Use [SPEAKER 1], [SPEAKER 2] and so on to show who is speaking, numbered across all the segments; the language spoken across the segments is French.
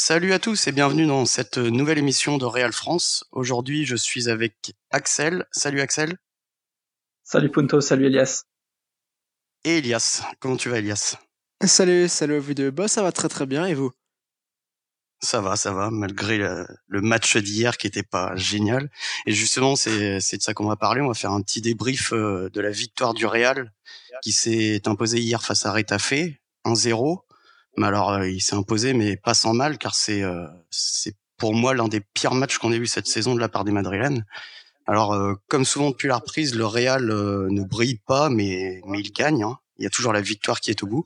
[SPEAKER 1] Salut à tous et bienvenue dans cette nouvelle émission de Real France. Aujourd'hui, je suis avec Axel. Salut Axel.
[SPEAKER 2] Salut Punto, salut Elias.
[SPEAKER 1] Et Elias. Comment tu vas Elias?
[SPEAKER 3] Salut, salut à vous deux. Bah, ça va très très bien et vous?
[SPEAKER 1] Ça va, ça va, malgré le, match d'hier qui était pas génial. Et justement, c'est de ça qu'on va parler. On va faire un petit débrief euh, de la victoire du Real qui s'est imposée hier face à Retafe, 1-0. Mais alors, euh, il s'est imposé, mais pas sans mal, car c'est euh, c'est pour moi l'un des pires matchs qu'on ait eu cette saison de la part des Madrilènes. Alors, euh, comme souvent depuis la reprise, le Real ne brille pas, mais mais il gagne. Hein. Il y a toujours la victoire qui est au bout,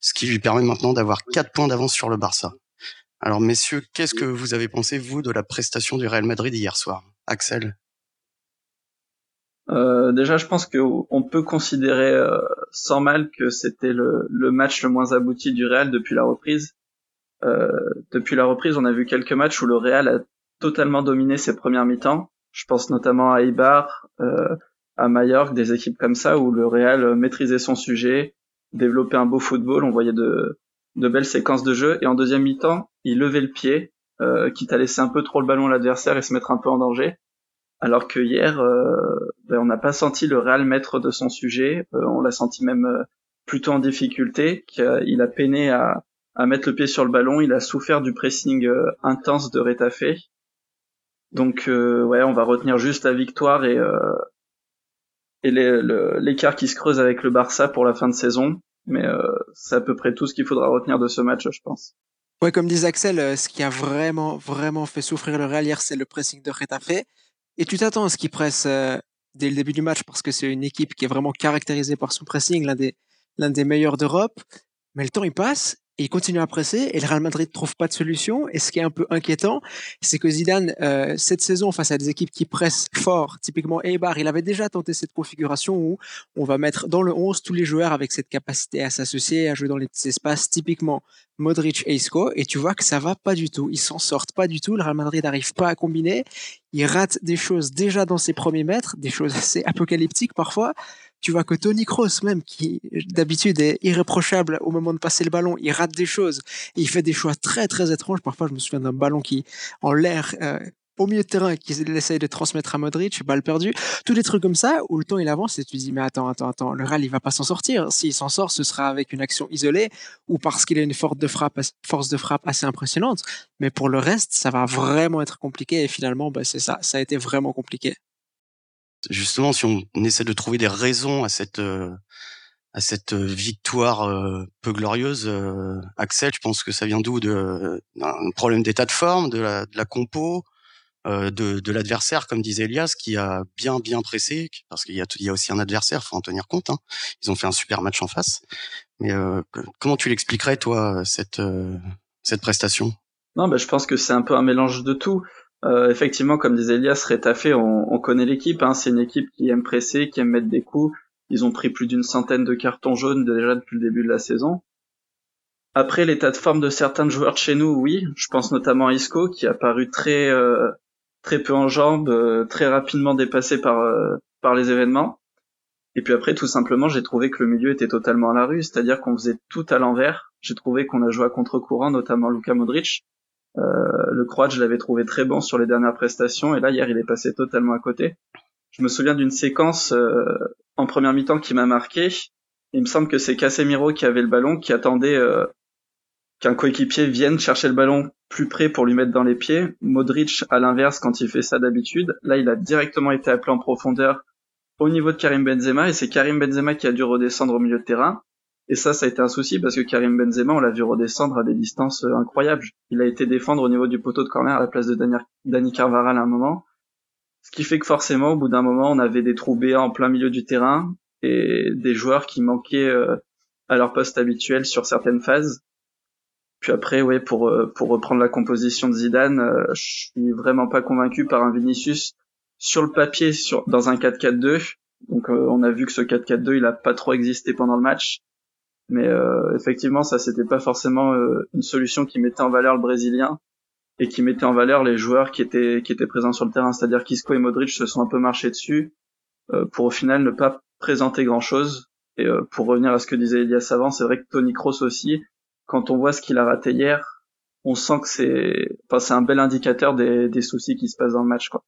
[SPEAKER 1] ce qui lui permet maintenant d'avoir quatre points d'avance sur le Barça. Alors, messieurs, qu'est-ce que vous avez pensé vous de la prestation du Real Madrid hier soir, Axel?
[SPEAKER 2] Euh, déjà, je pense qu'on peut considérer euh, sans mal que c'était le, match le moins abouti du Real depuis la reprise. Euh, depuis la reprise, on a vu quelques matchs où le Real a totalement dominé ses premières mi-temps. Je pense notamment à Ibar, euh, à Mallorca, des équipes comme ça où le Real maîtrisait son sujet, développait un beau football, on voyait de, de belles séquences de jeu. Et en deuxième mi-temps, il levait le pied, euh, quitte à laisser un peu trop le ballon à l'adversaire et se mettre un peu en danger. Alors que hier, euh, ben, on n'a pas senti le Real maître de son sujet. Euh, on l'a senti même euh, plutôt en difficulté. qu'il a peiné à, mettre le pied sur le ballon. Il a souffert du pressing intense de Retafe. Donc ouais, on va retenir juste la victoire et l'écart qui se creuse avec le Barça pour la fin de saison. Mais c'est à peu près tout ce qu'il faudra retenir de ce match, je pense.
[SPEAKER 3] Ouais, comme disait Axel, ce qui a vraiment, vraiment fait souffrir le Real hier, c'est le pressing de Retafe. Et tu t'attends à ce qu'il presse euh, dès le début du match parce que c'est une équipe qui est vraiment caractérisée par son pressing, l'un des, l'un des meilleurs d'Europe. Mais le temps, il passe il continue à presser et le Real Madrid ne trouve pas de solution. Et ce qui est un peu inquiétant, c'est que Zidane, euh, cette saison, face à des équipes qui pressent fort, typiquement Eibar, il avait déjà tenté cette configuration où on va mettre dans le 11 tous les joueurs avec cette capacité à s'associer, à jouer dans les petits espaces, typiquement Modric et Isco, et tu vois que ça va pas du tout. Ils s'en sortent pas du tout. Le Real Madrid n'arrive pas à combiner. Il rate des choses déjà dans ses premiers mètres, des choses assez apocalyptiques parfois tu vois que Tony Kroos même, qui d'habitude est irréprochable au moment de passer le ballon, il rate des choses et il fait des choix très très étranges. Parfois, je me souviens d'un ballon qui, en l'air, euh, au milieu de terrain, qu'il essaye de transmettre à Modric, balle perdue, tous des trucs comme ça où le temps il avance et tu dis mais attends attends attends, le Real il va pas s'en sortir. S'il s'en sort, ce sera avec une action isolée ou parce qu'il a une force de frappe, force de frappe assez impressionnante. Mais pour le reste, ça va vraiment être compliqué et finalement, bah, c'est ça, ça a été vraiment compliqué
[SPEAKER 1] justement, si on essaie de trouver des raisons à cette euh, à cette victoire euh, peu glorieuse, euh, Axel, je pense que ça vient d'où? De d'un problème d'état de forme, de la, de la compo, de, de l'adversaire, comme disait Elias, qui a bien bien pressé, parce qu'il y a il y a aussi un adversaire, faut en tenir compte. Hein. Ils ont fait un super match en face. Mais comment tu l'expliquerais toi cette cette prestation?
[SPEAKER 2] Non, ben je pense que c'est un peu un mélange de tout. Euh, effectivement, comme disait Elias, Rétafé, on, on connaît l'équipe. Hein, c'est une équipe qui aime presser, qui aime mettre des coups. Ils ont pris plus d'une centaine de cartons jaunes déjà depuis le début de la saison. Après, l'état de forme de certains joueurs de chez nous, oui. Je pense notamment à Isco, qui a paru très euh, très peu en jambes, euh, très rapidement dépassé par par les événements. Et puis après, tout simplement, j'ai trouvé que le milieu était totalement à la rue, c'est-à-dire qu'on faisait tout à l'envers. J'ai trouvé qu'on a joué à contre-courant, notamment Luka Modric. Euh, le Croate, je l'avais trouvé très bon sur les dernières prestations, et là hier il est passé totalement à côté. Je me souviens d'une séquence euh, en première mi-temps qui m'a marqué. Il me semble que c'est Casemiro qui avait le ballon, qui attendait euh, qu'un coéquipier vienne chercher le ballon plus près pour lui mettre dans les pieds. Modric, à l'inverse, quand il fait ça d'habitude, là il a directement été appelé en profondeur au niveau de Karim Benzema, et c'est Karim Benzema qui a dû redescendre au milieu de terrain. Et ça, ça a été un souci parce que Karim Benzema, on l'a vu redescendre à des distances euh, incroyables. Il a été défendre au niveau du poteau de corner à la place de Dani Carvaral à un moment. Ce qui fait que forcément, au bout d'un moment, on avait des trous béants en plein milieu du terrain et des joueurs qui manquaient euh, à leur poste habituel sur certaines phases. Puis après, ouais, pour euh, pour reprendre la composition de Zidane, je suis vraiment pas convaincu par un Vinicius sur le papier dans un 4-4-2. Donc on a vu que ce 4-4-2, il a pas trop existé pendant le match. Mais euh, effectivement, ça c'était pas forcément euh, une solution qui mettait en valeur le brésilien et qui mettait en valeur les joueurs qui étaient présents sur le terrain, c'est-à-dire qu'Isco et Modric se sont un peu marchés dessus euh, pour au final ne pas présenter grand-chose. Et pour revenir à ce que disait Elias avant, c'est vrai que Tony Kroos aussi, quand on voit ce qu'il a raté hier, on sent que c'est, enfin, c'est un bel indicateur des, des soucis qui se passent dans le match, quoi.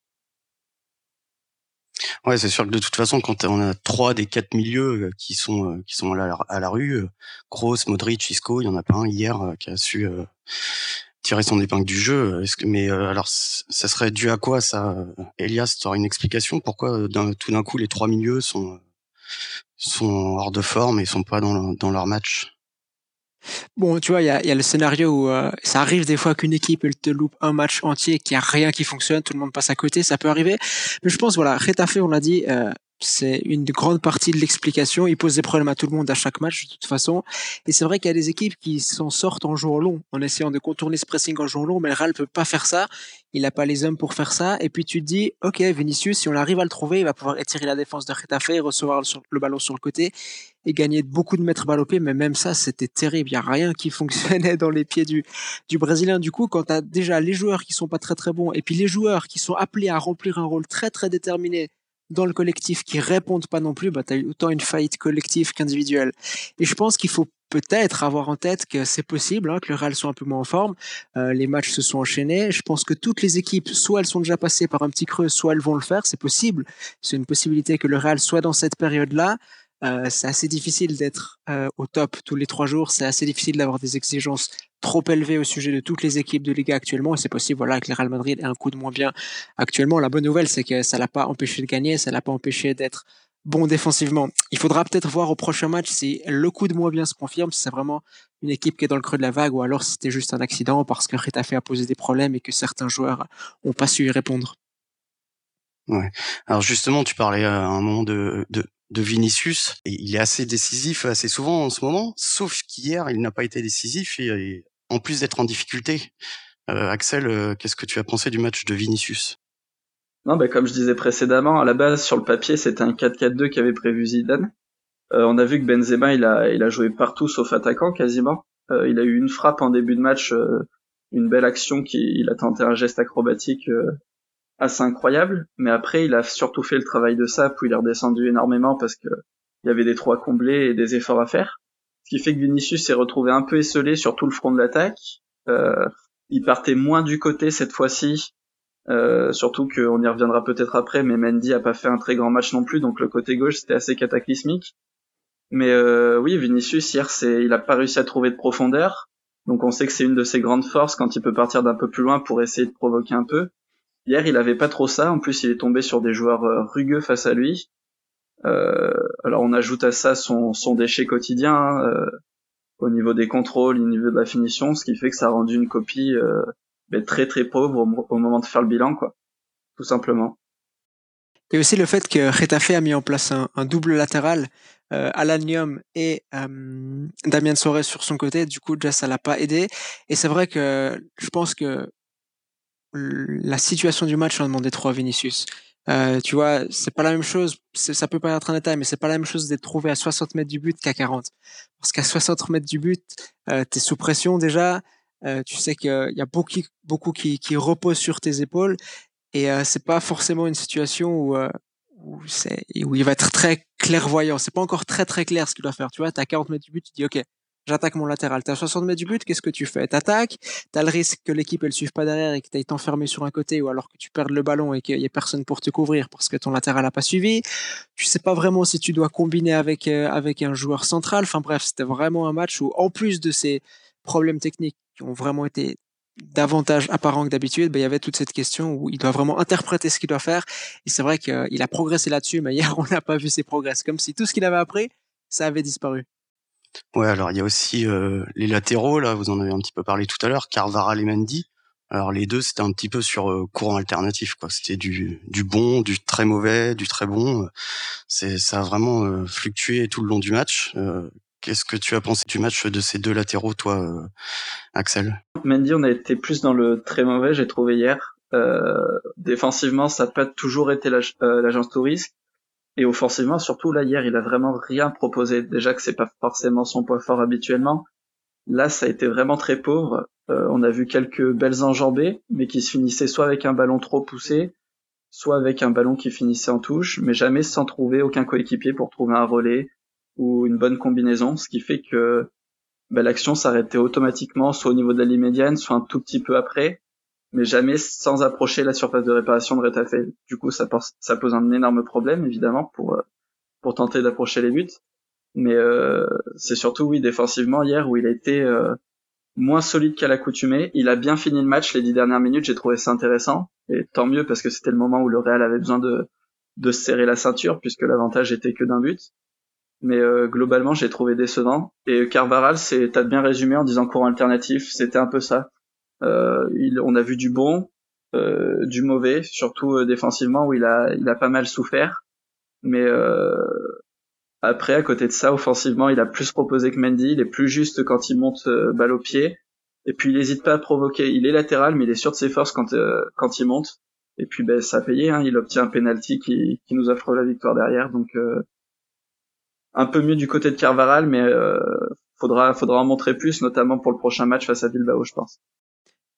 [SPEAKER 1] Ouais, c'est sûr que de toute façon, quand on a trois des quatre milieux euh, qui sont euh, qui sont à la, à la rue, Kroos, Modric, Isco, il y en a pas un hier qui a su tirer son épingle du jeu. Est-ce que, mais alors, ça serait dû à quoi ça Elias, tu aurais une explication? Pourquoi tout d'un coup les trois milieux sont sont hors de forme et sont pas dans, dans leur match?
[SPEAKER 3] Bon, tu vois, il y a, le scénario où euh, ça arrive des fois qu'une équipe elle te loupe un match entier qu'il n'y a rien qui fonctionne, tout le monde passe à côté, ça peut arriver. Mais je pense, voilà, Retafe, on l'a dit, euh, c'est une grande partie de l'explication. Il pose des problèmes à tout le monde à chaque match de toute façon. Et c'est vrai qu'il y a des équipes qui s'en sortent en jouant long, en essayant de contourner ce pressing en jouant long, mais le Real peut pas faire ça. Il n'a pas les hommes pour faire ça. Et puis tu te dis, ok, Vinicius, si on arrive à le trouver, il va pouvoir étirer la défense de Retafe, recevoir le ballon sur le côté et gagner beaucoup de mètres balle au pied. Mais même ça, c'était terrible. Il y a rien qui fonctionnait dans les pieds du, du Brésilien. Du coup, quand tu as déjà les joueurs qui sont pas très très bons et puis les joueurs qui sont appelés à remplir un rôle très très déterminé dans le collectif qui répondent pas non plus, bah, tu as autant une faillite collective qu'individuelle. Et je pense qu'il faut peut-être avoir en tête que c'est possible, hein, que le Real soit un peu moins en forme. Euh, les matchs se sont enchaînés. Je pense que toutes les équipes, soit elles sont déjà passées par un petit creux, soit elles vont le faire. C'est possible. C'est une possibilité que le Real soit dans cette période-là. Euh, c'est assez difficile d'être euh, au top tous les trois jours. C'est assez difficile d'avoir des exigences trop élevées au sujet de toutes les équipes de Liga actuellement. Et c'est possible, voilà, que le Real Madrid ait un coup de moins bien actuellement. La bonne nouvelle, c'est que ça l'a pas empêché de gagner, ça l'a pas empêché d'être bon défensivement. Il faudra peut-être voir au prochain match si le coup de moins bien se confirme, si c'est vraiment une équipe qui est dans le creux de la vague ou alors si c'était juste un accident parce que Retafe a posé des problèmes et que certains joueurs ont pas su y répondre.
[SPEAKER 1] Ouais. Alors justement, tu parlais à un moment de, de, de Vinicius. Il est assez décisif assez souvent en ce moment, sauf qu'hier, il n'a pas été décisif et, en plus d'être en difficulté. Euh, Axel, euh, qu'est-ce que tu as pensé du match de Vinicius?
[SPEAKER 2] Non, bah, comme je disais précédemment, à la base, sur le papier, c'était un 4-4-2 qu'avait prévu Zidane. Euh, on a vu que Benzema, il a, il a joué partout sauf attaquant quasiment. Il a eu une frappe en début de match, une belle action qui, il a tenté un geste acrobatique assez incroyable, mais après il a surtout fait le travail de ça, puis il est redescendu énormément parce que il y avait des trous à combler et des efforts à faire. Ce qui fait que Vinicius s'est retrouvé un peu esselé sur tout le front de l'attaque. Euh, il partait moins du côté cette fois-ci, euh, surtout qu'on y reviendra peut-être après, mais Mendy a pas fait un très grand match non plus, donc le côté gauche c'était assez cataclysmique. Mais euh, oui, Vinicius hier, c'est, il a pas réussi à trouver de profondeur, donc on sait que c'est une de ses grandes forces quand il peut partir d'un peu plus loin pour essayer de provoquer un peu. Hier, il avait pas trop ça. En plus, il est tombé sur des joueurs euh, rugueux face à lui. Euh, alors, on ajoute à ça son, son déchet quotidien hein, euh, au niveau des contrôles, au niveau de la finition, ce qui fait que ça a rendu une copie euh, ben, très très pauvre au, moment de faire le bilan, quoi. Tout simplement.
[SPEAKER 3] Il y a aussi le fait que Retafe a mis en place un, un double latéral, euh, Alanium et euh, Damien Soares sur son côté. Du coup, déjà, ça l'a pas aidé. Et c'est vrai que je pense que la situation du match en demandait trop à Vinicius. Euh, tu vois, c'est pas la même chose. Ça peut pas être un détail, mais c'est pas la même chose d'être trouvé à 60 mètres du but qu'à 40. Parce qu'à 60 mètres du but, euh, t'es sous pression déjà. Euh, tu sais qu'il y a beaucoup, beaucoup qui, qui reposent sur tes épaules, et euh, c'est pas forcément une situation où euh, où, où il va être très clairvoyant. C'est pas encore très très clair ce qu'il doit faire. Tu vois, t'as 40 mètres du but, tu dis ok, j'attaque mon latéral. T'es à 60 mètres du but, qu'est-ce que tu fais? T'attaques, t'as le risque que l'équipe elle suive pas derrière et que t'ailles t'enfermer sur un côté ou alors que tu perdes le ballon et qu'il y ait personne pour te couvrir parce que ton latéral a pas suivi. Tu sais pas vraiment si tu dois combiner avec euh, avec un joueur central. Enfin bref, c'était vraiment un match où en plus de ces problèmes techniques qui ont vraiment été davantage apparents que d'habitude, ben, il y avait toute cette question où il doit vraiment interpréter ce qu'il doit faire. Et c'est vrai qu'il a progressé là-dessus, mais hier, on n'a pas vu ses progrès. Comme si tout ce qu'il avait appris, ça avait disparu.
[SPEAKER 1] Ouais, alors il y a aussi euh, les latéraux, là, vous en avez un petit peu parlé tout à l'heure, Carvara et Mendy. Alors les deux, c'était un petit peu sur euh, courant alternatif, quoi. C'était du, du bon, du très mauvais, du très bon. C'est ça a vraiment euh, fluctué tout le long du match. Qu'est-ce que tu as pensé du match de ces deux latéraux, toi, Axel?
[SPEAKER 2] Mendy, on a été plus dans le très mauvais, j'ai trouvé hier. défensivement, ça n'a pas toujours été l'agence touriste et offensivement, surtout là hier, il a vraiment rien proposé. Déjà que c'est pas forcément son point fort habituellement. Là, ça a été vraiment très pauvre. Euh, on a vu quelques belles enjambées, mais qui se finissaient soit avec un ballon trop poussé, soit avec un ballon qui finissait en touche, mais jamais sans trouver aucun coéquipier pour trouver un relais ou une bonne combinaison, ce qui fait que ben, l'action s'arrêtait automatiquement, soit au niveau de la ligne médiane, soit un tout petit peu après, mais jamais sans approcher la surface de réparation de Retafe. Du coup, ça, ça pose un énorme problème, évidemment, pour, euh, pour tenter d'approcher les buts. Mais euh, c'est surtout, oui, défensivement, hier, où il a été euh, moins solide qu'à l'accoutumée. Il a bien fini le match les dix dernières minutes, j'ai trouvé ça intéressant. Et tant mieux, parce que c'était le moment où le Real avait besoin de, de serrer la ceinture, puisque l'avantage était que d'un but mais euh, globalement j'ai trouvé décevant. Et Carvaral, t'as bien résumé en disant courant alternatif, c'était un peu ça. Euh, on a vu du bon, euh, du mauvais, surtout euh, défensivement où il a pas mal souffert. Mais après à côté de ça, offensivement, il a plus proposé que Mendy, il est plus juste quand il monte balle au pied. Et puis il n'hésite pas à provoquer. Il est latéral, mais il est sûr de ses forces quand il monte. Et puis ben ça a payé. Hein. Il obtient un penalty qui, qui nous offre la victoire derrière. Donc un peu mieux du côté de Carvaral, mais euh, faudra faudra en montrer plus, notamment pour le prochain match face à Bilbao, je pense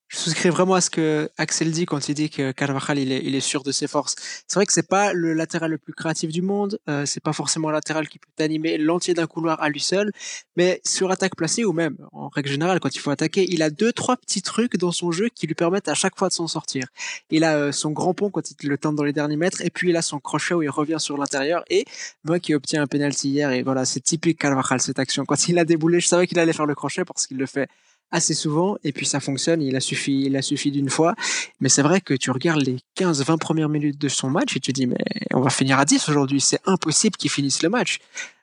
[SPEAKER 3] je souscris vraiment à ce que Axel dit quand il dit que Carvajal il est, il est sûr de ses forces. C'est vrai que c'est pas le latéral le plus créatif du monde, euh, c'est pas forcément un latéral qui peut animer l'entier d'un couloir à lui seul, mais sur attaque placée ou même en règle générale quand il faut attaquer, il a deux trois petits trucs dans son jeu qui lui permettent à chaque fois de s'en sortir. Il a euh, son grand pont quand il le tente dans les derniers mètres et puis il a son crochet où il revient sur l'intérieur et moi qui obtient un penalty hier et voilà c'est typique Carvajal cette action. Quand il a déboulé, je savais qu'il allait faire le crochet parce qu'il le fait assez souvent et puis ça fonctionne. Il a suffi, il a suffi d'une fois. Mais c'est vrai que tu regardes les 15-20 premières minutes de son match et tu te dis mais on va finir à 10 aujourd'hui. C'est impossible qu'il finisse le match.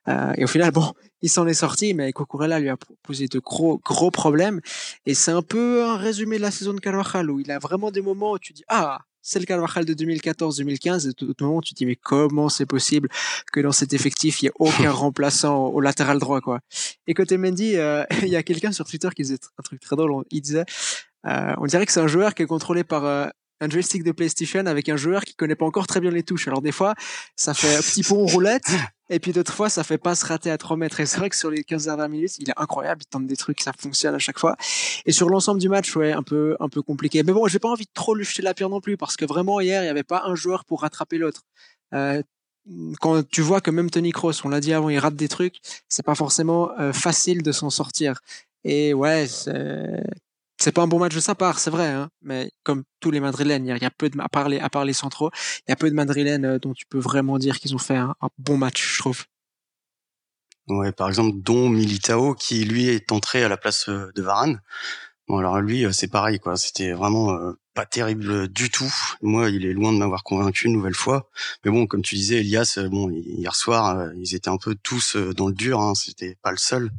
[SPEAKER 3] Euh, et au final, bon, il s'en est sorti, mais Cucurella lui a posé de gros, gros problèmes. Et c'est un peu un résumé de la saison de Carvajal où il a vraiment des moments où tu dis ah c'est le Carvajal de 2014-2015. Et tout le moment, tu te dis, mais comment c'est possible que dans cet effectif, il n'y ait aucun remplaçant au, latéral droit, quoi. Et côté Mendy, euh, il y a quelqu'un sur Twitter qui disait un truc très drôle. Il disait, euh, on dirait que c'est un joueur qui est contrôlé par euh, un joystick de PlayStation avec un joueur qui connaît pas encore très bien les touches. Alors des fois, ça fait un petit pont roulette, et puis d'autres fois, ça fait pas se rater à 3 mètres. Et c'est vrai que sur les 15 dernières minutes, il est incroyable, il tente des trucs, ça fonctionne à chaque fois. Et sur l'ensemble du match, ouais, un peu, un peu compliqué. Mais bon, j'ai pas envie de trop lui jeter la pierre non plus, parce que vraiment, hier, il y avait pas un joueur pour rattraper l'autre. Euh, quand tu vois que même Tony Kroos, on l'a dit avant, il rate des trucs, c'est pas forcément euh, facile de s'en sortir. Et ouais, c'est pas un bon match de sa part, c'est vrai, hein, mais comme tous les Madrilènes, il y a, peu de, à parler à part les centraux, il y a peu de Madrilènes euh, dont tu peux vraiment dire qu'ils ont fait un, bon match, je trouve.
[SPEAKER 1] Ouais, par exemple, dont Militao, qui lui est entré à la place euh, de Varane. Bon, alors lui, euh, c'est pareil, quoi. C'était vraiment pas terrible du tout. Moi, il est loin de m'avoir convaincu une nouvelle fois. Mais bon, comme tu disais, Elias, euh, bon, hier soir, euh, ils étaient un peu tous euh, dans le dur. Hein, C'était pas le seul.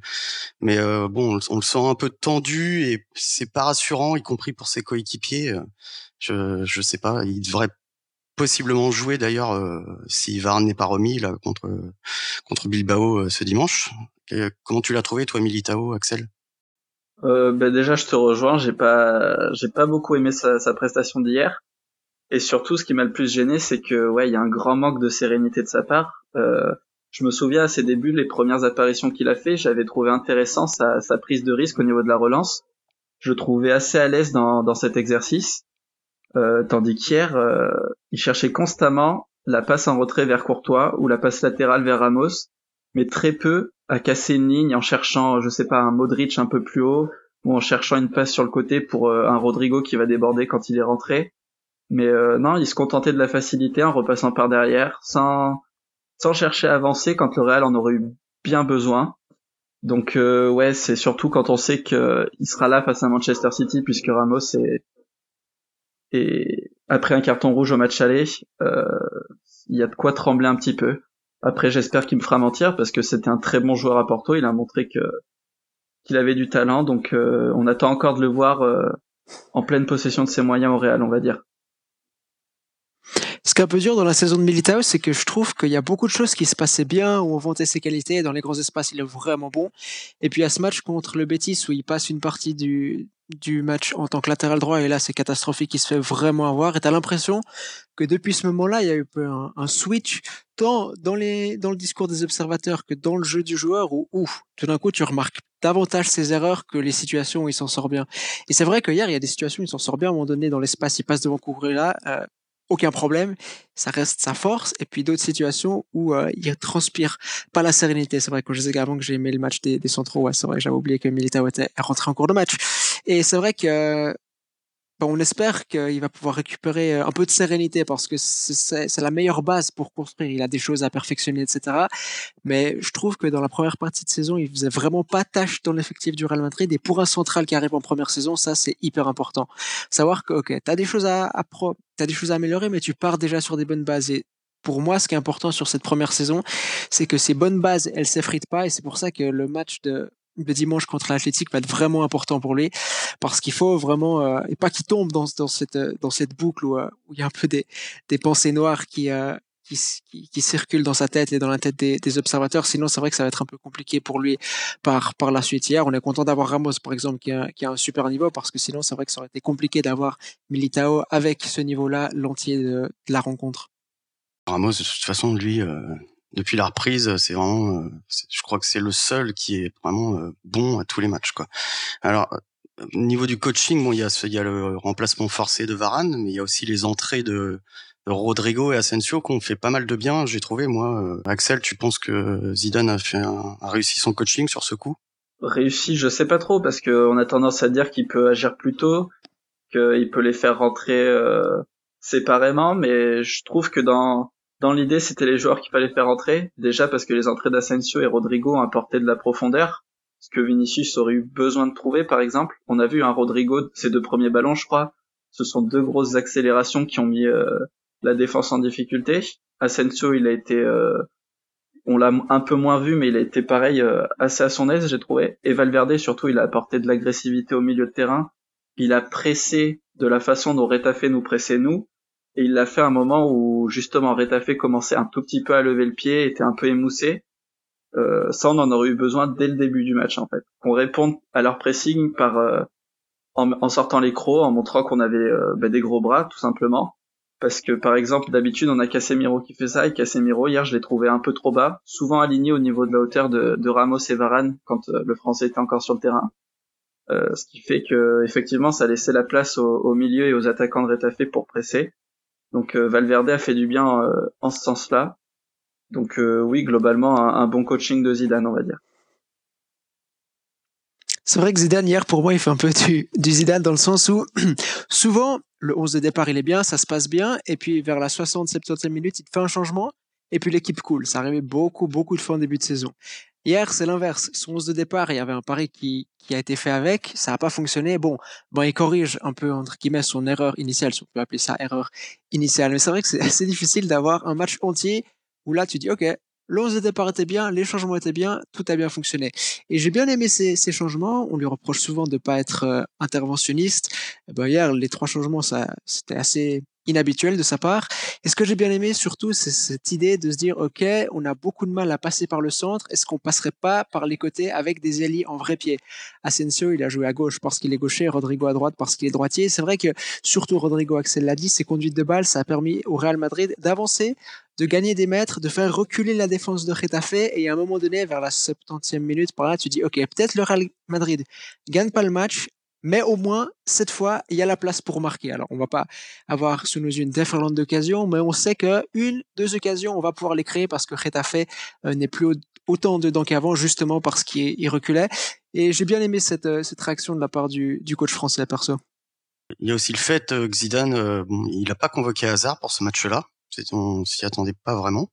[SPEAKER 1] Mais bon, on le sent un peu tendu et c'est pas rassurant, y compris pour ses coéquipiers. Je, je sais pas. Il devrait possiblement jouer d'ailleurs si Varane n'est pas remis là contre contre Bilbao ce dimanche. comment tu l'as trouvé toi, Militao, Axel?
[SPEAKER 2] Euh, ben déjà, je te rejoins. J'ai pas, j'ai pas beaucoup aimé sa, sa prestation d'hier. Et surtout, ce qui m'a le plus gêné, c'est que ouais, il y a un grand manque de sérénité de sa part. Euh, je me souviens à ses débuts, les premières apparitions qu'il a fait, j'avais trouvé intéressant sa, sa, prise de risque au niveau de la relance. Je trouvais assez à l'aise dans, dans cet exercice. Euh, tandis qu'hier, euh, il cherchait constamment la passe en retrait vers Courtois ou la passe latérale vers Ramos, mais très peu à casser une ligne en cherchant, je sais pas, un Modric un peu plus haut ou en cherchant une passe sur le côté pour euh, un Rodrigo qui va déborder quand il est rentré. Mais euh, non, il se contentait de la facilité en repassant par derrière, sans sans chercher à avancer quand le Real en aurait eu bien besoin. Donc euh, ouais, c'est surtout quand on sait qu'il sera là face à Manchester City puisque Ramos est et après un carton rouge au match aller, il y a de quoi trembler un petit peu. Après, j'espère qu'il me fera mentir parce que c'était un très bon joueur à Porto. Il a montré que qu'il avait du talent, donc euh, on attend encore de le voir euh, en pleine possession de ses moyens au Real, on va dire.
[SPEAKER 3] Ce qui est un peu dur dans la saison de Militao, c'est que je trouve qu'il y a beaucoup de choses qui se passaient bien, où on vantait ses qualités, dans les grands espaces, il est vraiment bon. Et puis à ce match contre le Betis, où il passe une partie du, du match en tant que latéral droit, et là c'est catastrophique, il se fait vraiment avoir. Et t'as l'impression que depuis ce moment-là, il y a eu un, un switch, tant dans, les, dans le discours des observateurs que dans le jeu du joueur, où, où tout d'un coup tu remarques davantage ses erreurs que les situations où il s'en sort bien. Et c'est vrai que hier, il y a des situations où il s'en sort bien, à un moment donné, dans l'espace, il passe devant là. Euh, aucun problème, ça reste sa force. Et puis d'autres situations où euh, il transpire pas la sérénité. C'est vrai que je disais avant que j'ai aimé le match des, des centraux, ouais, c'est vrai, j'avais oublié que Militao était rentré en cours de match. Et c'est vrai que on espère qu'il va pouvoir récupérer euh, un peu de sérénité parce que c'est la meilleure base pour construire. Il a des choses à perfectionner, etc. Mais je trouve que dans la première partie de saison, il faisait vraiment pas tâche dans l'effectif du Real Madrid. Et pour un central qui arrive en première saison, ça c'est hyper important. Savoir que ok, t'as des choses à, à t'as des choses à améliorer, mais tu pars déjà sur des bonnes bases. Et pour moi, ce qui est important sur cette première saison, c'est que ces bonnes bases, elles s'effritent pas. Et c'est pour ça que le match de le dimanche contre l'Athletic va être vraiment important pour lui parce qu'il faut vraiment euh, et pas qu'il tombe dans, dans cette dans cette boucle où, euh, où il y a un peu des, des pensées noires qui, euh, qui, qui, circulent dans sa tête et dans la tête des, des observateurs. Sinon c'est vrai que ça va être un peu compliqué pour lui par par la suite. Hier on est content d'avoir Ramos par exemple qui a, qui a un super niveau parce que sinon c'est vrai que ça aurait été compliqué d'avoir Militao avec ce niveau là l'entier de, de, la rencontre.
[SPEAKER 1] Ramos de toute façon lui depuis la reprise, c'est vraiment, euh, je crois que c'est le seul qui est vraiment euh, bon à tous les matchs, quoi. Alors, au niveau du coaching, bon, il y a, il y a le remplacement forcé de Varane, mais il y a aussi les entrées de, Rodrigo et Asensio qui ont fait pas mal de bien, j'ai trouvé, moi. Euh, Axel, tu penses que Zidane a, fait a réussi son coaching sur ce coup?
[SPEAKER 2] Réussi, je sais pas trop, parce qu'on a tendance à dire qu'il peut agir plus tôt, qu'il peut les faire rentrer séparément, mais je trouve que dans dans l'idée, c'était les joueurs qu'il fallait faire entrer, déjà parce que les entrées d'Asensio et Rodrigo apporté de la profondeur, ce que Vinicius aurait eu besoin de trouver, par exemple. On a vu un Rodrigo, ses deux premiers ballons, je crois, ce sont deux grosses accélérations qui ont mis euh, la défense en difficulté. Asensio, il a été, euh, on l'a un peu moins vu, mais il a été pareil, euh, assez à son aise, j'ai trouvé. Et Valverde, surtout, il a apporté de l'agressivité au milieu de terrain. Il a pressé de la façon dont Retafe nous pressait nous, et il l'a fait à un moment où justement Rétafé commençait un tout petit peu à lever le pied, était un peu émoussé. Euh, ça, on en aurait eu besoin dès le début du match en fait. Qu'on réponde à leur pressing par euh, en, sortant les crocs, en montrant qu'on avait euh, bah, des gros bras tout simplement. Parce que par exemple, d'habitude, on a Casemiro qui fait ça, et Casemiro hier, je l'ai trouvé un peu trop bas, souvent aligné au niveau de la hauteur de, Ramos et Varane quand euh, le Français était encore sur le terrain. Ce qui fait que effectivement, ça laissait la place au, au milieu et aux attaquants de Rétafé pour presser. Donc euh, Valverde a fait du bien euh, en ce sens-là. Donc euh, oui, globalement, un, bon coaching de Zidane, on va dire.
[SPEAKER 3] C'est vrai que Zidane, hier, pour moi, il fait un peu du, Zidane dans le sens où souvent, le 11 de départ, il est bien, ça se passe bien, et puis vers la 60-70e minute, il fait un changement, et puis l'équipe coule. Ça arrivait beaucoup, beaucoup de fois en début de saison. Hier, c'est l'inverse. Son 11 de départ, il y avait un pari qui, qui a été fait avec, ça n'a pas fonctionné. Bon, bon, il corrige un peu, entre guillemets, son erreur initiale, si on peut appeler ça erreur initiale. Mais c'est vrai que c'est assez difficile d'avoir un match entier où là, tu dis, OK, le de départ était bien, les changements étaient bien, tout a bien fonctionné. Et j'ai bien aimé ces, ces, changements. On lui reproche souvent de pas être euh, interventionniste. Eh ben, hier, les trois changements, ça, c'était assez, inhabituel de sa part. Et ce que j'ai bien aimé surtout, c'est cette idée de se dire, OK, on a beaucoup de mal à passer par le centre. Est-ce qu'on passerait pas par les côtés avec des ailiers en vrai pied? Asensio, il a joué à gauche parce qu'il est gaucher, Rodrigo à droite parce qu'il est droitier. C'est vrai que surtout Rodrigo Axel l'a dit, ses conduites de balle, ça a permis au Real Madrid d'avancer, de gagner des mètres, de faire reculer la défense de Retafe. Et à un moment donné, vers la 70e minute, par là, tu dis, OK, peut-être le Real Madrid gagne pas le match, mais au moins, cette fois, il y a la place pour marquer. Alors, on va pas avoir sous nos yeux une déferlante d'occasions, mais on sait que une, deux occasions, on va pouvoir les créer parce que Retafe euh, n'est plus autant dedans qu'avant, justement parce qu'il reculait. Et j'ai bien aimé cette, euh, cette réaction de la part du, du coach français, perso.
[SPEAKER 1] Il y a aussi le fait euh, que Zidane, il n'a pas convoqué Hazard pour ce match-là. On s'y attendait pas vraiment,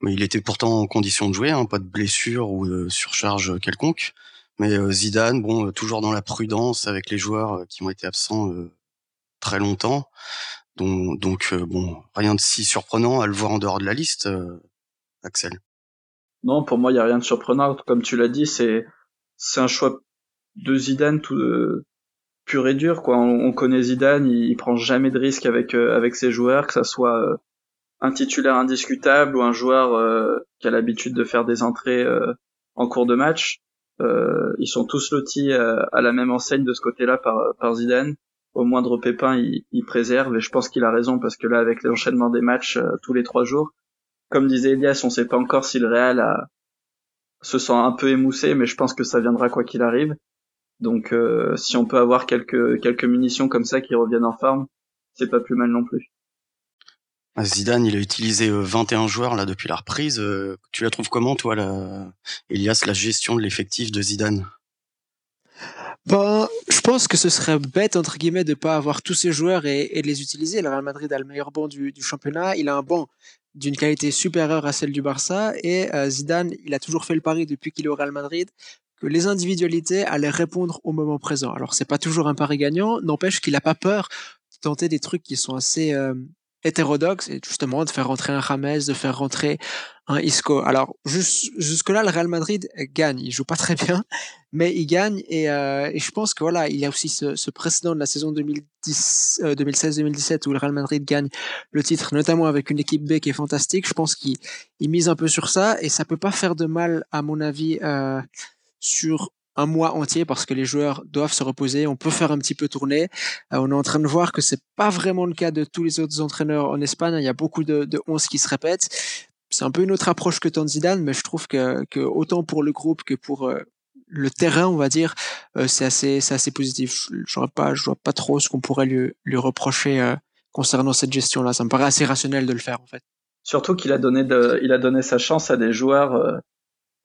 [SPEAKER 1] mais il était pourtant en condition de jouer, hein, pas de blessure ou de surcharge quelconque. Mais euh, Zidane, bon, euh, toujours dans la prudence avec les joueurs euh, qui ont été absents très longtemps. Donc, donc bon, rien de si surprenant à le voir en dehors de la liste, Axel.
[SPEAKER 2] Non, pour moi, il y a rien de surprenant. Comme tu l'as dit, c'est c'est un choix de Zidane tout pur et dur. Quoi. On, connaît Zidane, il, prend jamais de risque avec avec ses joueurs, que ça soit un titulaire indiscutable ou un joueur qui a l'habitude de faire des entrées en cours de match. Euh, ils sont tous lotis euh, à la même enseigne de ce côté-là par, par Zidane. Au moindre pépin, il, il préserve et je pense qu'il a raison parce que là, avec l'enchaînement des matchs euh, tous les trois jours, comme disait Elias, on sait pas encore si le Real se sent un peu émoussé, mais je pense que ça viendra quoi qu'il arrive. Donc, si on peut avoir quelques quelques munitions comme ça qui reviennent en forme, c'est pas plus mal non plus.
[SPEAKER 1] Zidane, il a utilisé 21 joueurs là depuis la reprise. Tu la trouves comment, toi, la... Elias, la gestion de l'effectif de Zidane?
[SPEAKER 3] Ben, je pense que ce serait bête, entre guillemets, de pas avoir tous ces joueurs et, de les utiliser. Le Real Madrid a le meilleur banc du, championnat. Il a un banc d'une qualité supérieure à celle du Barça. Et euh, Zidane, il a toujours fait le pari depuis qu'il est au Real Madrid que les individualités allaient répondre au moment présent. Alors, c'est pas toujours un pari gagnant. N'empêche qu'il a pas peur de tenter des trucs qui sont assez euh, hétérodoxes et justement de faire rentrer un James, de faire rentrer un Isco. Alors jusque là, le Real Madrid gagne. Il joue pas très bien, mais il gagne et, euh, et je pense que voilà, il y a aussi ce, précédent de la saison 2010, 2016-2017 euh, où le Real Madrid gagne le titre, notamment avec une équipe B qui est fantastique. Je pense qu'il mise un peu sur ça et ça peut pas faire de mal à mon avis euh, sur un mois entier parce que les joueurs doivent se reposer. On peut faire un petit peu tourner. Euh, on est en train de voir que c'est pas vraiment le cas de tous les autres entraîneurs en Espagne. Il y a beaucoup de, de 11 qui se répètent. C'est un peu une autre approche que tant Zidane, mais je trouve que, que autant pour le groupe que pour euh, le terrain, on va dire, euh, c'est assez, c'est assez positif. Je vois pas, je vois pas trop ce qu'on pourrait lui, lui reprocher concernant cette gestion-là. Ça me paraît assez rationnel de le faire, en fait.
[SPEAKER 2] Surtout qu'il a donné il a donné sa chance à des joueurs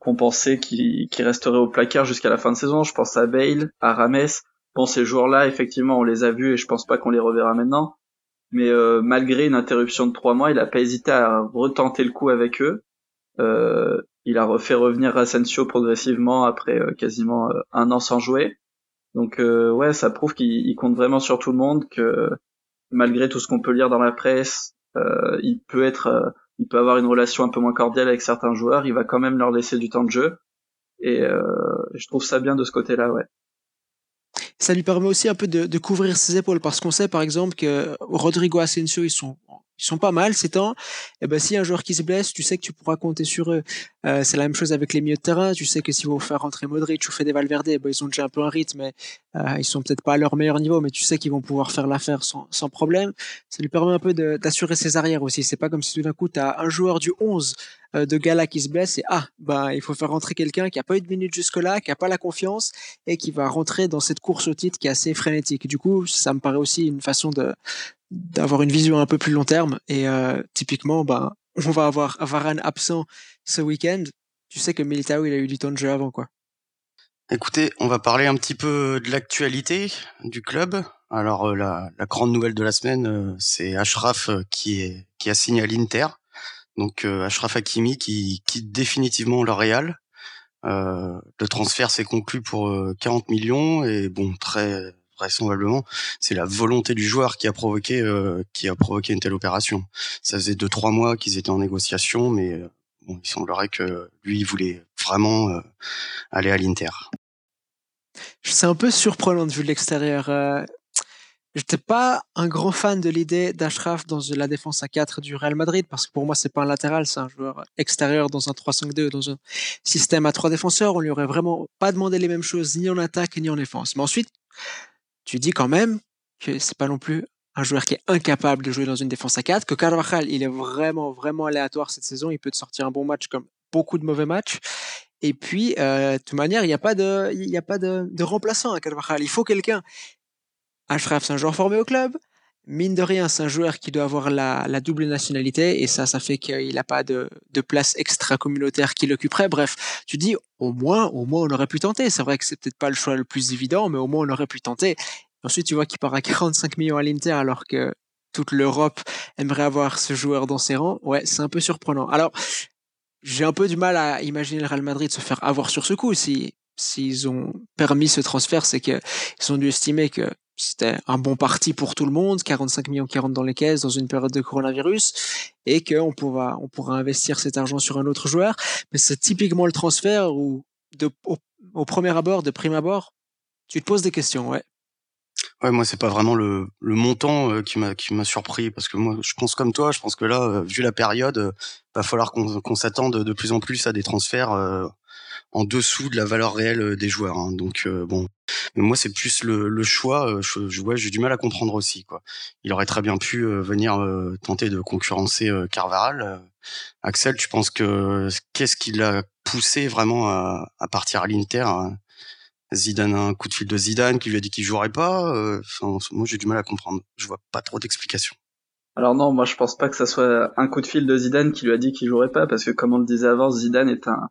[SPEAKER 2] qu'on pensait qui, resterait au placard jusqu'à la fin de saison. Je pense à Bale, à Rames. Bon, ces joueurs-là, effectivement, on les a vus et je pense pas qu'on les reverra maintenant. Mais euh, malgré une interruption de trois mois, il a pas hésité à retenter le coup avec eux. Euh, il a refait revenir Asensio progressivement après euh, quasiment un an sans jouer. Donc ouais, ça prouve qu'il compte vraiment sur tout le monde, que malgré tout ce qu'on peut lire dans la presse, il peut être il peut avoir une relation un peu moins cordiale avec certains joueurs, il va quand même leur laisser du temps de jeu. Et euh, je trouve ça bien de ce côté-là, ouais.
[SPEAKER 3] Ça lui permet aussi un peu de, de couvrir ses épaules parce qu'on sait par exemple que Rodrigo Asensio ils sont ils sont pas mal ces temps. Et eh ben si un joueur qui se blesse, tu sais que tu pourras compter sur eux. Euh, c'est la même chose avec les milieux de terrain. Tu sais que si vous faire rentrer Modric ou des Valverde, ben, ils ont déjà un peu un rythme, mais euh, ils sont peut-être pas à leur meilleur niveau, mais tu sais qu'ils vont pouvoir faire l'affaire sans, sans problème. Ça lui permet un peu d'assurer ses arrières aussi. C'est pas comme si tout d'un coup tu as un joueur du 11 euh, de Gala qui se blesse et ah ben il faut faire rentrer quelqu'un qui a pas eu de minutes jusque-là, qui a pas la confiance et qui va rentrer dans cette course au titre qui est assez frénétique. Du coup, ça me paraît aussi une façon de d'avoir une vision un peu plus long terme. Et euh, typiquement, ben, on va avoir Varane absent ce week-end. Tu sais que Militao, il a eu du temps de jeu avant, quoi.
[SPEAKER 1] Écoutez, on va parler un petit peu de l'actualité du club. Alors euh, la, la, grande nouvelle de la semaine, euh, c'est Ashraf qui est qui a signé à l'Inter. Donc Ashraf Hakimi qui quitte définitivement le Real. le transfert s'est conclu pour 40 millions et bon très vraisemblablement, c'est la volonté du joueur qui a provoqué euh, qui a provoqué une telle opération. Ça faisait deux trois mois qu'ils étaient en négociation, mais euh, bon, il semblerait que lui il voulait vraiment euh, aller à l'Inter.
[SPEAKER 3] C'est un peu surprenant de vue de l'extérieur. J'étais pas un grand fan de l'idée d'Ashraf dans la défense à 4 du Real Madrid parce que pour moi c'est pas un latéral, c'est un joueur extérieur dans un 3-5-2, dans un système à trois défenseurs. On lui aurait vraiment pas demandé les mêmes choses ni en attaque ni en défense. Mais ensuite, tu dis quand même que c'est pas non plus un joueur qui est incapable de jouer dans une défense à 4, que Carvajal, il est vraiment, vraiment aléatoire cette saison, il peut te sortir un bon match comme beaucoup de mauvais matchs. Et puis, euh, de toute manière, il n'y a pas de, il a pas de, de remplaçant à Carvajal. Il faut quelqu'un. Ashraf, c'est un joueur formé au club. Mine de rien, c'est un joueur qui doit avoir la, double nationalité et ça, ça fait qu'il n'a pas de, de place extra-communautaire qui l'occuperait. Bref, tu dis, au moins, au moins, on aurait pu tenter. C'est vrai que c'est peut-être pas le choix le plus évident, mais au moins, on aurait pu tenter. ensuite, tu vois qu'il part à 45 millions à l'Inter alors que toute l'Europe aimerait avoir ce joueur dans ses rangs. Ouais, c'est un peu surprenant. Alors, j'ai un peu du mal à imaginer le Real Madrid se faire avoir sur ce coup. Si s'ils ont permis ce transfert, c'est qu'ils ont dû estimer que c'était un bon parti pour tout le monde, 45 millions qui rentrent dans les caisses dans une période de coronavirus, et qu'on pourra, on pourra investir cet argent sur un autre joueur. Mais c'est typiquement le transfert où, au, premier abord, de prime abord, tu te poses des questions, ouais.
[SPEAKER 1] Ouais, moi c'est pas vraiment le, montant euh, qui m'a qui m'a surpris parce que moi je pense comme toi, je pense que là euh, vu la période, euh, va falloir qu'on s'attende de plus en plus à des transferts en dessous de la valeur réelle des joueurs. Hein. Donc bon, mais moi, c'est plus le, le choix. Euh, je, je j'ai du mal à comprendre aussi. Quoi. Il aurait très bien pu euh, venir euh, tenter de concurrencer Carvaral. Axel, tu penses que qu'est-ce qui l'a poussé vraiment à, à partir à l'Inter hein? Zidane un coup de fil de Zidane qui lui a dit qu'il jouerait pas. Enfin, moi, j'ai du mal à comprendre. Je vois pas trop d'explications.
[SPEAKER 2] Alors non, moi je pense pas que ça soit un coup de fil de Zidane qui lui a dit qu'il jouerait pas, parce que comme on le disait avant, Zidane est un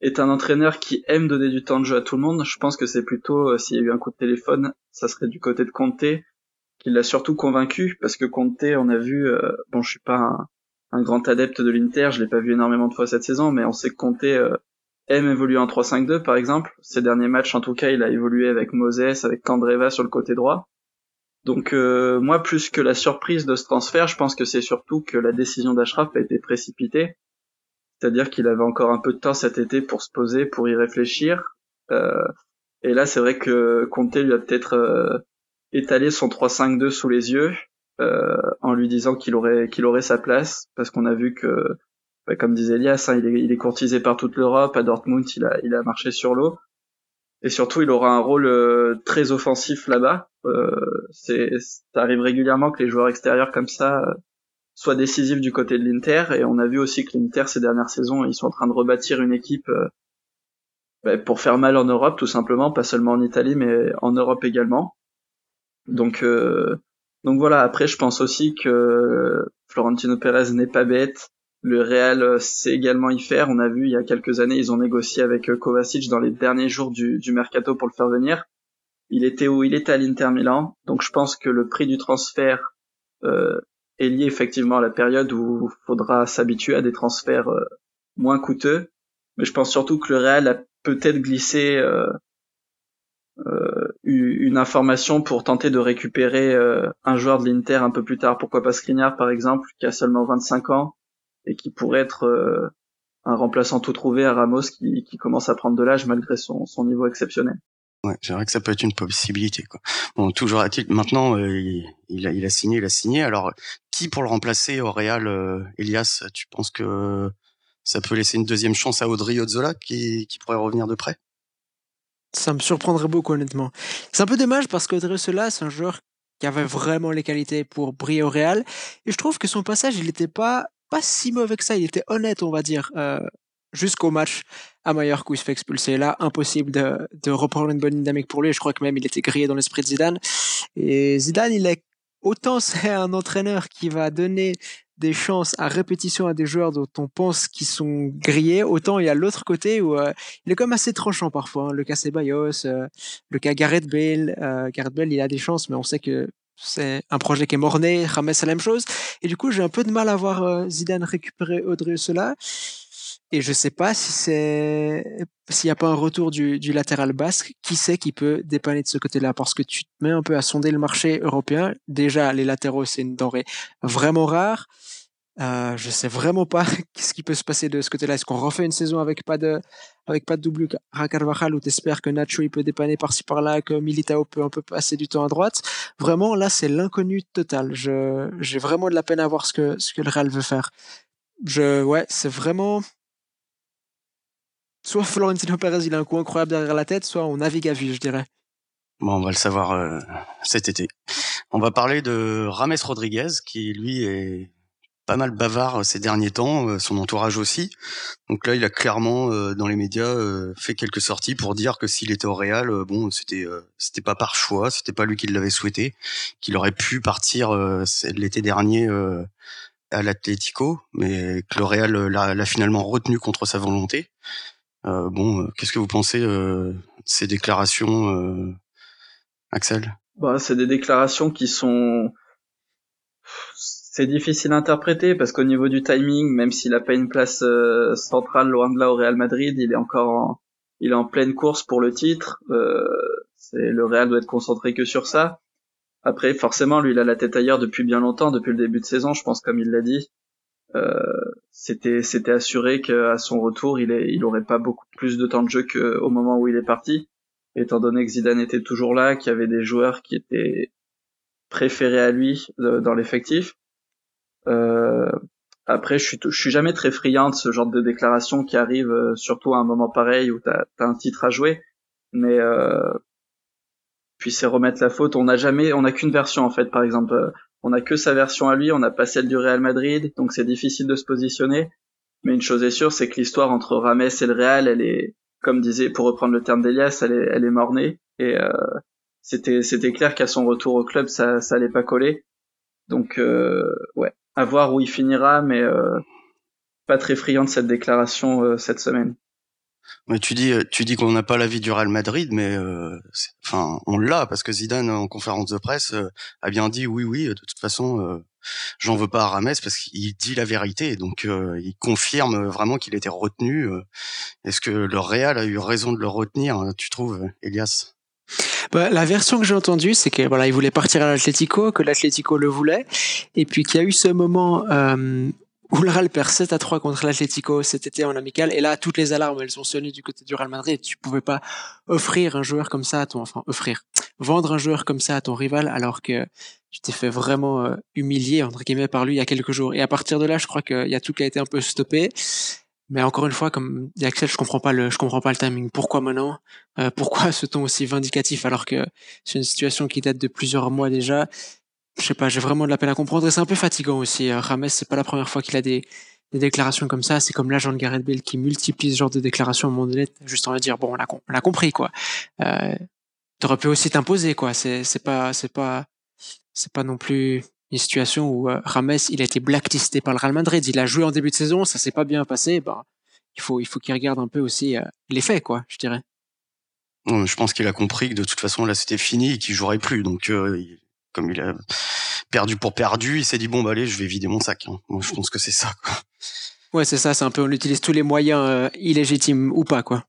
[SPEAKER 2] est un entraîneur qui aime donner du temps de jeu à tout le monde. Je pense que c'est plutôt s'il y a eu un coup de téléphone, ça serait du côté de Conte, qui l'a surtout convaincu, parce que Conte, on a vu, bon je suis pas un, grand adepte de l'Inter, je l'ai pas vu énormément de fois cette saison, mais on sait que Conte euh, aime évoluer en 3-5-2 par exemple. Ces derniers matchs, en tout cas, il a évolué avec Moses, avec Candreva sur le côté droit. Donc euh, moi, plus que la surprise de ce transfert, je pense que c'est surtout que la décision d'Ashraf a été précipitée. C'est-à-dire qu'il avait encore un peu de temps cet été pour se poser, pour y réfléchir. Euh, et là, c'est vrai que Conte lui a peut-être étalé son 3-5-2 sous les yeux euh, en lui disant qu'il aurait qu'il aurait sa place parce qu'on a vu que bah, comme disait Elias hein, il, est, il est courtisé par toute l'Europe. À Dortmund il a il a marché sur l'eau. Et surtout il aura un rôle euh, très offensif là-bas. Euh, ça arrive régulièrement que les joueurs extérieurs comme ça euh, soient décisifs du côté de l'Inter et on a vu aussi que l'Inter ces dernières saisons ils sont en train de rebâtir une équipe bah, pour faire mal en Europe tout simplement pas seulement en Italie mais en Europe également donc euh, donc voilà, après je pense aussi que Florentino Pérez n'est pas bête. Le Real euh, sait également y faire. On a vu il y a quelques années, ils ont négocié avec euh, Kovacic dans les derniers jours du, du mercato pour le faire venir. Il était où? Il était à l'Inter Milan. Donc je pense que le prix du transfert euh, est lié effectivement à la période où il faudra s'habituer à des transferts euh, moins coûteux. Mais je pense surtout que le Real a peut-être glissé euh, euh, une information pour tenter de récupérer un joueur de l'Inter un peu plus tard. Pourquoi pas Skriniar par exemple, qui a seulement 25 ans et qui pourrait être un remplaçant tout trouvé à Ramos qui, commence à prendre de l'âge malgré son niveau exceptionnel.
[SPEAKER 1] Ouais, c'est vrai que ça peut être une possibilité. Quoi. Bon, toujours a-t-il maintenant, il, a, il a signé, il a signé. Alors, qui pour le remplacer au Real, Elias Tu penses que ça peut laisser une deuxième chance à Audrey Ozzola qui, qui pourrait revenir de près?
[SPEAKER 3] Ça me surprendrait beaucoup, honnêtement. C'est un peu dommage parce que cela, c'est un joueur qui avait vraiment les qualités pour briller au Real. Et je trouve que son passage, il n'était pas, pas si mauvais que ça. Il était honnête, on va dire, euh, jusqu'au match à Mallorca où il se fait expulser. Là, impossible de, de reprendre une bonne dynamique pour lui. Je crois que même il était grillé dans l'esprit de Zidane. Et Zidane, il est autant c'est un entraîneur qui va donner des chances à répétition à des joueurs dont on pense qu'ils sont grillés, autant il y a l'autre côté où euh, il est même assez tranchant parfois. Hein. Le cas Ceballos, euh, le cas Gareth Bale. Euh, Gareth Bale, il a des chances, mais on sait que c'est un projet qui est mort-né. Rames, c'est la même chose. Et du coup, j'ai un peu de mal à voir Zidane récupérer Audrey cela. Et je sais pas si c'est s'il n'y a pas un retour du, du latéral basque, qui sait qui peut dépanner de ce côté-là? Parce que tu te mets un peu à sonder le marché européen. Déjà, les latéraux, c'est une denrée vraiment rare. Euh, je sais vraiment pas ce qui peut se passer de ce côté-là. Est-ce qu'on refait une saison avec pas de, avec pas de double à Carvajal ou t'espères que Nacho il peut dépanner par-ci par-là, que Militao peut un peu passer du temps à droite? Vraiment, là, c'est l'inconnu total. Je, j'ai vraiment de la peine à voir ce que, ce que le Real veut faire. Je, ouais, c'est vraiment, soit Florentino Perez il a un coup incroyable derrière la tête, soit on navigue à vue, je dirais.
[SPEAKER 1] Bon, on va le savoir euh, cet été. On va parler de Rames Rodriguez, qui lui est pas mal bavard euh, ces derniers temps, euh, son entourage aussi. Donc là, il a clairement dans les médias fait quelques sorties pour dire que s'il était au Real, bon, c'était c'était pas par choix, c'était pas lui qui l'avait souhaité, qu'il aurait pu partir l'été dernier à l'Atlético, mais que le Real l'a finalement retenu contre sa volonté. Euh, bon, euh, qu'est-ce que vous pensez euh, de ces déclarations, Axel?
[SPEAKER 2] Bah, c'est des déclarations qui sont c'est difficile à interpréter parce qu'au niveau du timing, même s'il a pas une place centrale loin de là au Real Madrid, il est encore en, il est en pleine course pour le titre. Euh, le Real doit être concentré que sur ça. Après, forcément, lui, il a la tête ailleurs depuis bien longtemps, depuis le début de saison, je pense, comme il l'a dit. Euh, c'était c'était assuré qu'à son retour, il est, il aurait pas beaucoup plus de temps de jeu qu'au moment où il est parti, étant donné que Zidane était toujours là, qu'il y avait des joueurs qui étaient préférés à lui euh, dans l'effectif. Euh, après, je suis, je suis jamais très friand de ce genre de déclaration qui arrive, euh, surtout à un moment pareil où t'as as un titre à jouer. Mais euh, puis c'est remettre la faute. On n'a jamais, on n'a qu'une version en fait. Par exemple, on n'a que sa version à lui, on n'a pas celle du Real Madrid, donc c'est difficile de se positionner. Mais une chose est sûre, c'est que l'histoire entre Rames et le Real, elle est, comme disait, pour reprendre le terme d'Elias, elle est, elle est mornée. Et euh, c'était, c'était clair qu'à son retour au club, ça, ça allait pas coller. Donc ouais, à voir où il finira, mais pas très friand de cette déclaration cette semaine.
[SPEAKER 1] Mais tu dis, tu dis qu'on n'a pas l'avis du Real Madrid, mais enfin, on l'a parce que Zidane en conférence de presse a bien dit oui, oui. De toute façon, j'en veux pas à Rames parce qu'il dit la vérité, donc il confirme vraiment qu'il était retenu. Est-ce que le Real a eu raison de le retenir Tu trouves, Elias?
[SPEAKER 3] Bah, la version que j'ai entendue, c'est que voilà, il voulait partir à l'Atlético, que l'Atlético le voulait, et puis qu'il y a eu ce moment Real perd 7 à 3 contre l'Atlético cet été en amical, et là, toutes les alarmes, elles ont sonné du côté du Real Madrid. Tu pouvais pas offrir un joueur comme ça à ton, enfin, offrir, vendre un joueur comme ça à ton rival, alors que tu t'es fait vraiment euh, humilier entre guillemets par lui il y a quelques jours. Et à partir de là, je crois qu'il y a tout qui a été un peu stoppé. Mais encore une fois, comme dit Axel, je comprends pas le, je comprends pas le timing. Pourquoi maintenant? Euh, Pourquoi ce ton aussi vindicatif alors que c'est une situation qui date de plusieurs mois déjà? Je sais pas, j'ai vraiment de la peine à comprendre et c'est un peu fatigant aussi. Euh, Rames, c'est pas la première fois qu'il a des, déclarations comme ça. C'est comme l'agent de Gareth Bale qui multiplie ce genre de déclarations à un moment juste en dire bon, on l'a, on l'a compris quoi. Euh, T'aurais pu aussi t'imposer quoi. C'est, c'est pas, c'est pas, c'est pas non plus une situation où euh, Rames il a été blacklisté par le Real Madrid, il a joué en début de saison, ça s'est pas bien passé, bah il faut il faut qu'il regarde un peu aussi euh, les faits quoi, je dirais.
[SPEAKER 1] Non, je pense qu'il a compris que de toute façon là c'était fini et qu'il jouerait plus, donc euh, comme il a perdu pour perdu, il s'est dit bon bah allez je vais vider mon sac. Hein. Moi je pense que c'est ça. Quoi.
[SPEAKER 3] Ouais c'est ça, c'est un peu on utilise tous les moyens illégitimes ou pas quoi.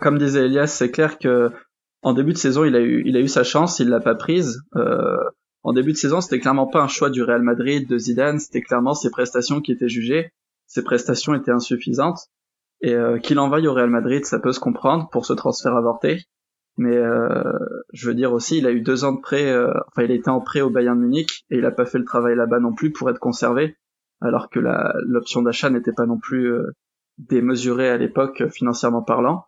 [SPEAKER 2] Comme disait Elias, c'est clair que en début de saison il a eu il a eu sa chance, il l'a pas prise. Euh, en début de saison, c'était clairement pas un choix du Real Madrid, de Zidane, c'était clairement ses prestations qui étaient jugées. Ses prestations étaient insuffisantes. Et euh, qu'il envoie au Real Madrid, ça peut se comprendre pour ce transfert avorté. Mais euh, je veux dire aussi, il a eu deux ans de prêt, euh, enfin il était en prêt au Bayern Munich et il a pas fait le travail là-bas non plus pour être conservé, alors que l'option d'achat n'était pas non plus démesurée à l'époque financièrement parlant.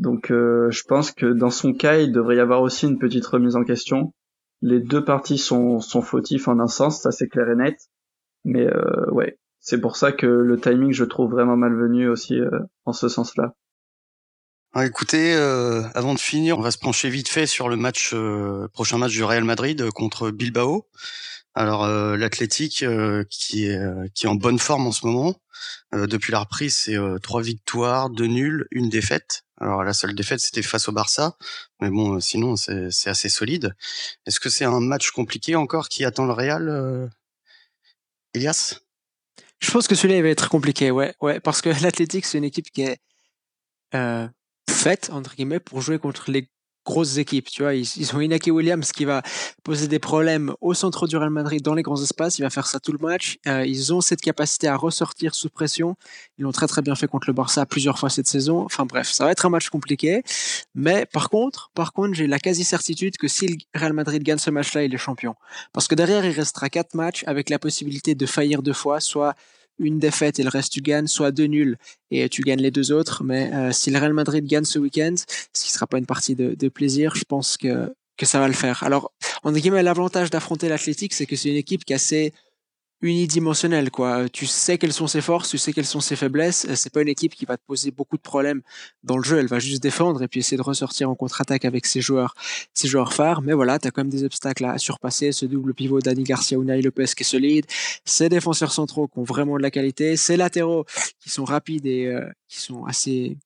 [SPEAKER 2] Donc je pense que dans son cas, il devrait y avoir aussi une petite remise en question les deux parties sont, sont fautifs en un sens, ça c'est clair et net. Mais euh, ouais, c'est pour ça que le timing je trouve vraiment malvenu aussi euh, en ce sens-là.
[SPEAKER 1] Écoutez, euh, avant de finir, on va se pencher vite fait sur le match prochain match du Real Madrid contre Bilbao. Alors l'Athletic qui est qui est en bonne forme en ce moment. depuis la reprise, c'est trois victoires, deux nuls, une défaite. Alors la seule défaite c'était face au Barça, mais bon sinon c'est assez solide. Est-ce que c'est un match compliqué encore qui attend le Real, euh... Elias?
[SPEAKER 3] Je pense que celui-là va être compliqué, ouais, ouais, parce que l'Athletic c'est une équipe qui est euh, entre guillemets pour jouer contre les grosses équipes. Tu vois, ils, ils, ont Inaki Williams qui va poser des problèmes au centre du Real Madrid dans les grands espaces. Il va faire ça tout le match. Euh, ils ont cette capacité à ressortir sous pression. Ils l'ont très très bien fait contre le Barça plusieurs fois cette saison. Enfin bref, ça va être un match compliqué. Mais par contre, par contre, j'ai la quasi certitude que si le Real Madrid gagne ce match-là, il est champion. Parce que derrière, il restera quatre matchs avec la possibilité de faillir deux fois, soit une défaite et le reste tu gagnes, soit deux nuls et tu gagnes les deux autres. Mais euh, si le Real Madrid gagne ce week-end, ce qui sera pas une partie de, de plaisir, je pense que que ça va le faire. Alors, en guillemets, l'avantage d'affronter l'Athletic, c'est que c'est une équipe qui est assez unidimensionnel quoi. Tu sais quelles sont ses forces, tu sais quelles sont ses faiblesses. C'est pas une équipe qui va te poser beaucoup de problèmes dans le jeu. Elle va juste défendre et puis essayer de ressortir en contre-attaque avec ses joueurs, ses joueurs phares. Mais voilà, t'as quand même des obstacles à surpasser. Ce double pivot Dani Garcia, Unai Lopez qui est solide. Ces défenseurs centraux qui ont vraiment de la qualité. Ces latéraux qui sont rapides et euh, qui sont assez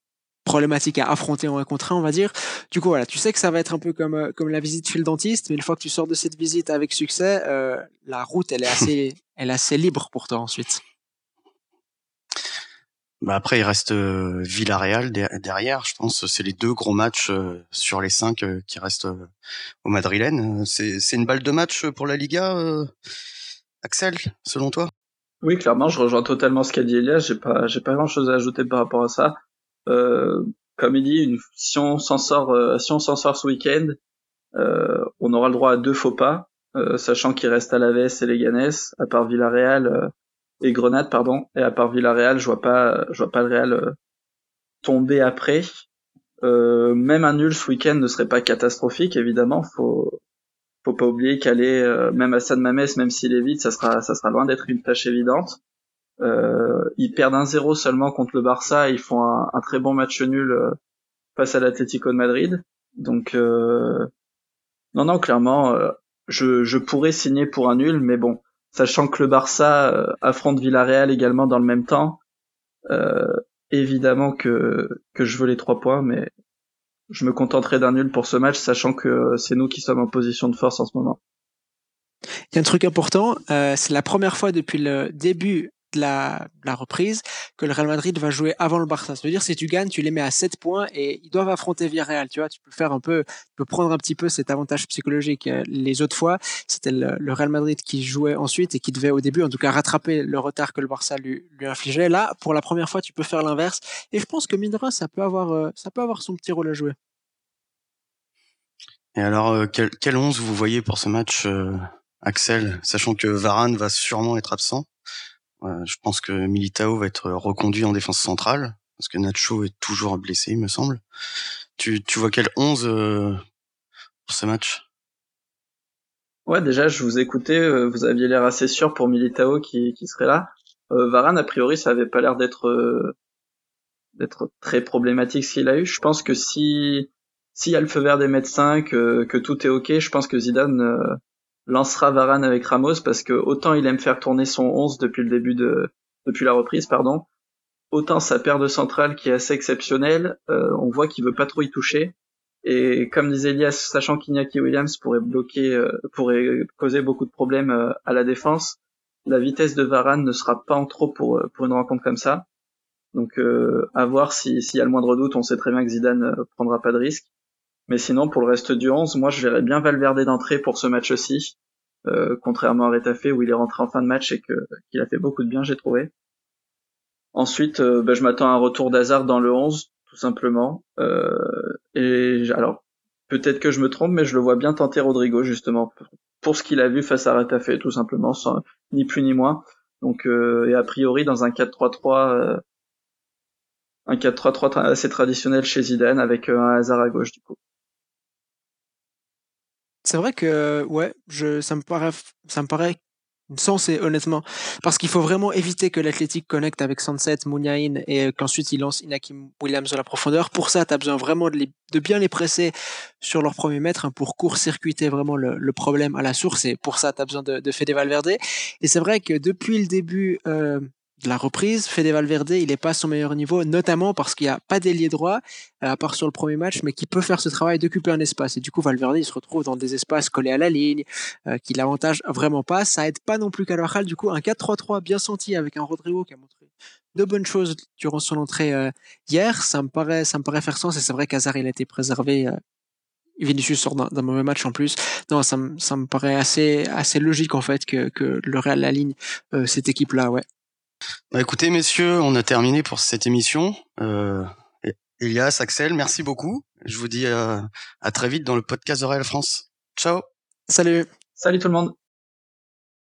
[SPEAKER 3] problématique à affronter en un contre on va dire. Du coup, voilà, tu sais que ça va être un peu comme, euh, comme la visite chez le dentiste, mais une fois que tu sors de cette visite avec succès, euh, la route, elle est assez, elle est assez libre pour toi ensuite.
[SPEAKER 1] Bah après, il reste euh, Villarreal derrière. Je pense c'est les deux gros matchs sur les cinq qui restent au Madrilène. C'est une balle de match pour la Liga, Axel, selon toi?
[SPEAKER 2] Oui, clairement, je rejoins totalement ce qu'a dit Elias. J'ai pas, j'ai pas grand chose à ajouter par rapport à ça. Euh, comme il dit, une, si on s'en sort, euh, si on s'en sort ce week-end, euh, on aura le droit à deux faux pas, sachant qu'il reste à la et Leganés, à part Villarreal et Grenade, pardon, et à part Villarreal, je vois pas, je vois pas le Real tomber après. Euh, même un nul ce week-end ne serait pas catastrophique, évidemment. Faut, faut pas oublier qu'aller, euh, même à San Mamés, même s'il est vide, ça sera, ça sera loin d'être une tâche évidente. Euh, ils perdent un 0 seulement contre le Barça, ils font un, très bon match nul euh, face à l'Atlético de Madrid. Donc euh, non non clairement je, je pourrais signer pour un nul, mais bon, sachant que le Barça affronte Villarreal également dans le même temps, euh, évidemment que, que je veux les trois points, mais je me contenterai d'un nul pour ce match, sachant que c'est nous qui sommes en position de force en ce moment.
[SPEAKER 3] Il y a un truc important, euh, c'est la première fois depuis le début la, la, reprise que le Real Madrid va jouer avant le Barça. Ça veut dire si tu gagnes, tu les mets à 7 points et ils doivent affronter Villarreal. Tu vois, tu peux faire un peu, tu peux prendre un petit peu cet avantage psychologique. Euh, les autres fois, c'était le, Real Madrid qui jouait ensuite et qui devait au début, en tout cas, rattraper le retard que le Barça lui, infligeait. Là, pour la première fois, tu peux faire l'inverse. Et je pense que mine ça peut avoir, euh, ça peut avoir son petit rôle à jouer.
[SPEAKER 1] Et alors, euh, quel, quel 11 vous voyez pour ce match, Axel, sachant que Varane va sûrement être absent? Je pense que Militao va être reconduit en défense centrale parce que Nacho est toujours blessé, il me semble. Tu, tu vois quel 11 euh, pour ce match?
[SPEAKER 2] Ouais, déjà, je vous écoutais, euh, vous aviez l'air assez sûr pour Militao qui, qui serait là. Euh, Varane, a priori, ça avait pas l'air d'être euh, d'être très problématique ce qu'il a eu. Je pense que si s'il y a le feu vert des médecins, que, que tout est ok, je pense que Zidane lancera Varane avec Ramos parce que autant il aime faire tourner son 11 depuis le début de depuis la reprise pardon, autant sa paire de centrale qui est assez exceptionnelle, euh, on voit qu'il veut pas trop y toucher. Et comme disait Elias, sachant qu'Iñaki Williams pourrait bloquer, euh, pourrait causer beaucoup de problèmes euh, à la défense, la vitesse de Varane ne sera pas en trop pour pour une rencontre comme ça. Donc à voir s'il y a le moindre doute, on sait très bien que Zidane prendra pas de risque. Mais sinon, pour le reste du 11, moi je verrais bien Valverde d'entrée pour ce match-ci, euh, contrairement à Retafe où il est rentré en fin de match et qu'il a fait beaucoup de bien, j'ai trouvé. Ensuite, euh, bah, je m'attends à un retour d'Hazard dans le 11, tout simplement. Euh, et alors, peut-être que je me trompe, mais je le vois bien tenter Rodrigo justement pour ce qu'il a vu face à Retafe, tout simplement, sans ni plus ni moins. Donc, et a priori dans un 4-3-3 un 4-3-3 assez traditionnel chez Zidane avec un Hazard à gauche du coup.
[SPEAKER 3] C'est vrai que ouais, je, ça me paraît, ça me paraît sensé honnêtement, parce qu'il faut vraiment éviter que l'Athletic connecte avec Sunset, Mouniain et qu'ensuite il lance Inakim Williams de la profondeur. Pour ça, tu as besoin vraiment de, de, bien les presser sur leur premier mètre hein, pour court-circuiter vraiment le, le, problème à la source. Et pour ça, tu as besoin de, de Fede Valverde. Et c'est vrai que depuis le début euh, de la reprise, Fede Valverde, il n'est pas à son meilleur niveau, notamment parce qu'il n'y a pas d'ailier droit, euh, à part sur le premier match, mais qui peut faire ce travail d'occuper un espace. Et du coup, Valverde, se retrouve dans des espaces collés à la ligne, euh, qui l'avantage vraiment pas. Ça aide pas non plus Carvajal. Du coup, un 4-3-3 bien senti avec un Rodrigo qui a montré de bonnes choses durant son entrée euh, hier. Ça me paraît, ça me paraît faire sens. Et c'est vrai qu'Hazard, il a été préservé. Euh, Vinicius sort d'un mauvais match en plus. Non, ça, me, ça me paraît assez, assez logique en fait que, que le Real la ligne euh, cette équipe-là, ouais.
[SPEAKER 1] Bah écoutez, messieurs, on a terminé pour cette émission. Euh, Elias, Axel, merci beaucoup. Je vous dis à, à très vite dans le podcast de Real France. Ciao.
[SPEAKER 3] Salut.
[SPEAKER 2] Salut tout le monde.